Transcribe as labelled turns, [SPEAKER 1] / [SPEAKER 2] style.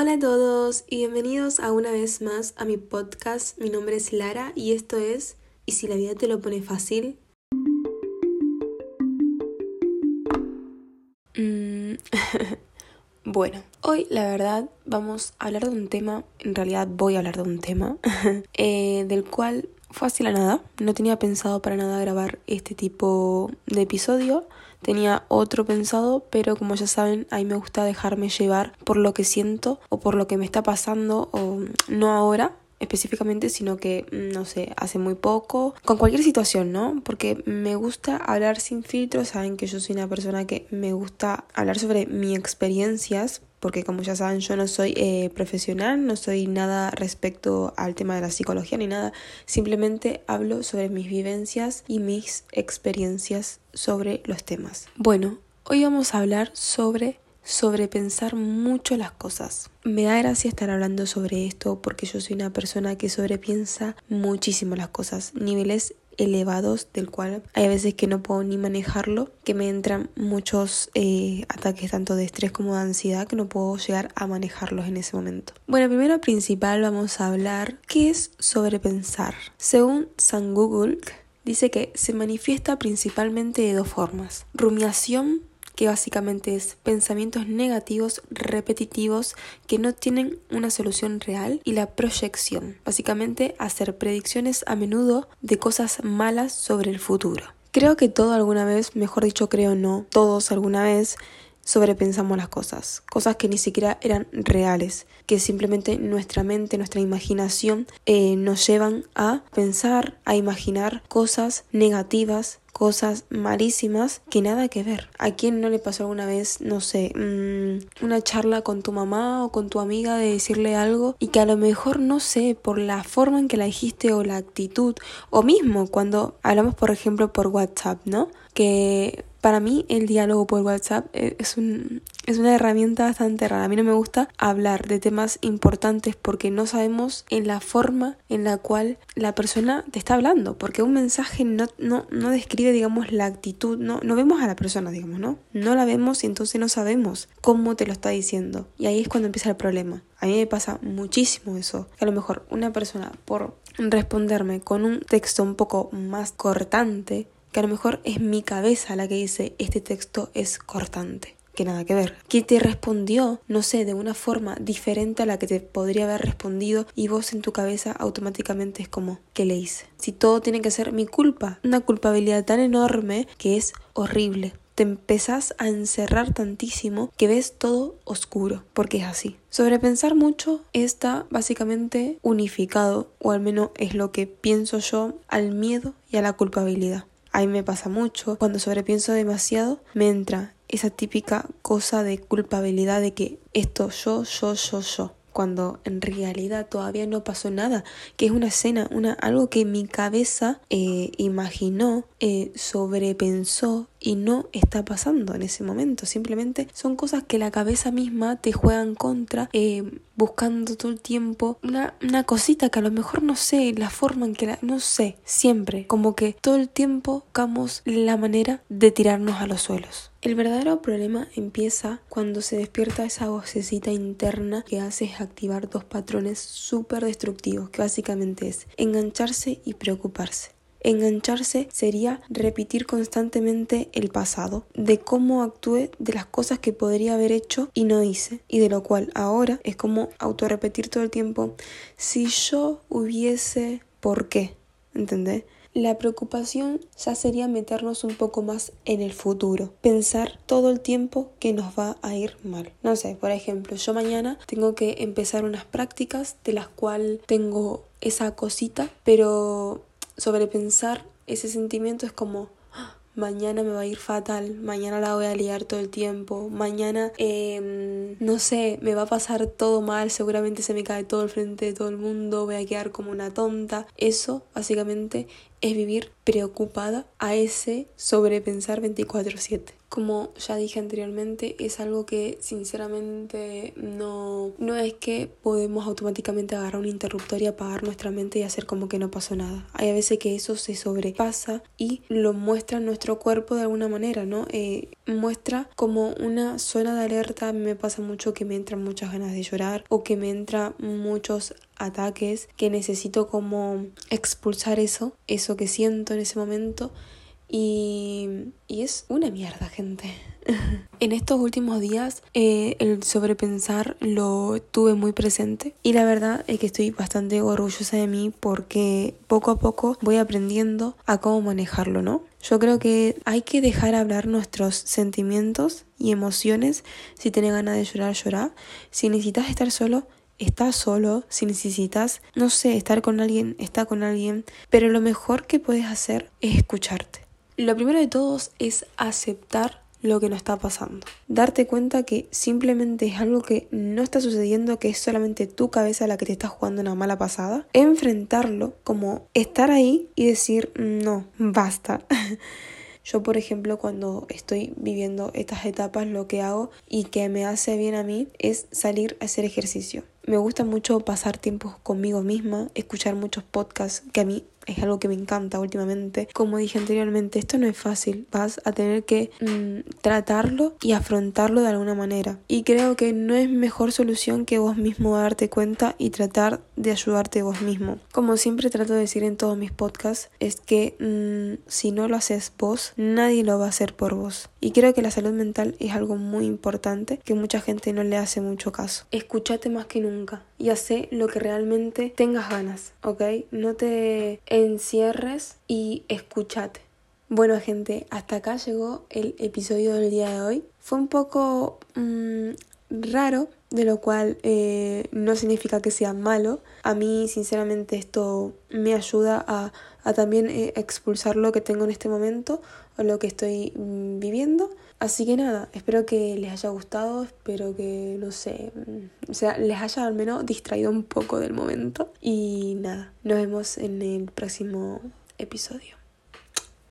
[SPEAKER 1] Hola a todos y bienvenidos a una vez más a mi podcast. Mi nombre es Lara y esto es ¿Y si la vida te lo pone fácil? Mm, bueno, hoy la verdad vamos a hablar de un tema, en realidad voy a hablar de un tema, eh, del cual fue así la nada. No tenía pensado para nada grabar este tipo de episodio. Tenía otro pensado, pero como ya saben, a mí me gusta dejarme llevar por lo que siento o por lo que me está pasando, o no ahora, específicamente, sino que, no sé, hace muy poco, con cualquier situación, ¿no? Porque me gusta hablar sin filtros, saben que yo soy una persona que me gusta hablar sobre mis experiencias, porque como ya saben yo no soy eh, profesional, no soy nada respecto al tema de la psicología ni nada, simplemente hablo sobre mis vivencias y mis experiencias sobre los temas. Bueno, hoy vamos a hablar sobre sobrepensar mucho las cosas. Me da gracia estar hablando sobre esto porque yo soy una persona que sobrepiensa muchísimo las cosas, niveles elevados del cual hay veces que no puedo ni manejarlo, que me entran muchos eh, ataques tanto de estrés como de ansiedad que no puedo llegar a manejarlos en ese momento. Bueno, primero principal vamos a hablar qué es sobrepensar. Según San Google, dice que se manifiesta principalmente de dos formas. Rumiación que básicamente es pensamientos negativos repetitivos que no tienen una solución real y la proyección, básicamente hacer predicciones a menudo de cosas malas sobre el futuro. Creo que todo alguna vez, mejor dicho creo no, todos alguna vez sobrepensamos las cosas, cosas que ni siquiera eran reales, que simplemente nuestra mente, nuestra imaginación eh, nos llevan a pensar, a imaginar cosas negativas cosas malísimas que nada que ver. ¿A quién no le pasó alguna vez, no sé, mm, una charla con tu mamá o con tu amiga de decirle algo y que a lo mejor, no sé, por la forma en que la dijiste o la actitud, o mismo cuando hablamos, por ejemplo, por WhatsApp, ¿no? Que para mí el diálogo por WhatsApp eh, es, un, es una herramienta bastante rara. A mí no me gusta hablar de temas importantes porque no sabemos en la forma en la cual la persona te está hablando. Porque un mensaje no, no, no describe, digamos, la actitud. No, no vemos a la persona, digamos, ¿no? No la vemos y entonces no sabemos cómo te lo está diciendo. Y ahí es cuando empieza el problema. A mí me pasa muchísimo eso. A lo mejor una persona por responderme con un texto un poco más cortante que a lo mejor es mi cabeza la que dice este texto es cortante. Que nada que ver. Que te respondió, no sé, de una forma diferente a la que te podría haber respondido y vos en tu cabeza automáticamente es como, ¿qué le hice? Si todo tiene que ser mi culpa, una culpabilidad tan enorme que es horrible te empezás a encerrar tantísimo que ves todo oscuro, porque es así. Sobrepensar mucho está básicamente unificado, o al menos es lo que pienso yo, al miedo y a la culpabilidad. A mí me pasa mucho. Cuando sobrepienso demasiado, me entra esa típica cosa de culpabilidad de que esto yo, yo, yo, yo cuando en realidad todavía no pasó nada, que es una escena, una, algo que mi cabeza eh, imaginó, eh, sobrepensó y no está pasando en ese momento. Simplemente son cosas que la cabeza misma te juegan contra, eh, buscando todo el tiempo una, una cosita que a lo mejor no sé, la forma en que la, no sé, siempre, como que todo el tiempo buscamos la manera de tirarnos a los suelos. El verdadero problema empieza cuando se despierta esa vocecita interna que hace activar dos patrones súper destructivos, que básicamente es engancharse y preocuparse. Engancharse sería repetir constantemente el pasado, de cómo actué, de las cosas que podría haber hecho y no hice, y de lo cual ahora es como autorrepetir todo el tiempo, si yo hubiese, ¿por qué? ¿Entendés? La preocupación ya sería meternos un poco más en el futuro, pensar todo el tiempo que nos va a ir mal. No sé, por ejemplo, yo mañana tengo que empezar unas prácticas de las cuales tengo esa cosita, pero sobrepensar ese sentimiento es como ah, mañana me va a ir fatal, mañana la voy a liar todo el tiempo, mañana, em, no sé, me va a pasar todo mal, seguramente se me cae todo el frente de todo el mundo, voy a quedar como una tonta. Eso básicamente es vivir preocupada a ese sobrepensar 24/7. Como ya dije anteriormente, es algo que sinceramente no, no es que podemos automáticamente agarrar un interruptor y apagar nuestra mente y hacer como que no pasó nada. Hay a veces que eso se sobrepasa y lo muestra nuestro cuerpo de alguna manera, ¿no? Eh, muestra como una zona de alerta. Me pasa mucho que me entran muchas ganas de llorar o que me entran muchos ataques que necesito como expulsar eso, eso que siento en ese momento y, es una mierda, gente. en estos últimos días eh, el sobrepensar lo tuve muy presente y la verdad es que estoy bastante orgullosa de mí porque poco a poco voy aprendiendo a cómo manejarlo, ¿no? Yo creo que hay que dejar hablar nuestros sentimientos y emociones. Si tienes ganas de llorar, llorar. Si necesitas estar solo, estás solo, si necesitas, no sé, estar con alguien, está con alguien, pero lo mejor que puedes hacer es escucharte. Lo primero de todos es aceptar lo que nos está pasando. Darte cuenta que simplemente es algo que no está sucediendo, que es solamente tu cabeza la que te está jugando una mala pasada. Enfrentarlo como estar ahí y decir, no, basta. Yo, por ejemplo, cuando estoy viviendo estas etapas, lo que hago y que me hace bien a mí es salir a hacer ejercicio. Me gusta mucho pasar tiempo conmigo misma, escuchar muchos podcasts que a mí es algo que me encanta últimamente. Como dije anteriormente, esto no es fácil. Vas a tener que mm, tratarlo y afrontarlo de alguna manera. Y creo que no es mejor solución que vos mismo darte cuenta y tratar de ayudarte vos mismo. Como siempre trato de decir en todos mis podcasts, es que mm, si no lo haces vos, nadie lo va a hacer por vos. Y creo que la salud mental es algo muy importante que mucha gente no le hace mucho caso. Escúchate más que nunca y hace lo que realmente tengas ganas, ¿ok? No te encierres y escúchate. Bueno gente, hasta acá llegó el episodio del día de hoy. Fue un poco mm, raro, de lo cual eh, no significa que sea malo. A mí sinceramente esto me ayuda a, a también eh, expulsar lo que tengo en este momento o lo que estoy mm, viviendo. Así que nada, espero que les haya gustado, espero que, no sé, mm, o sea, les haya al menos distraído un poco del momento. Y nada, nos vemos en el próximo episodio.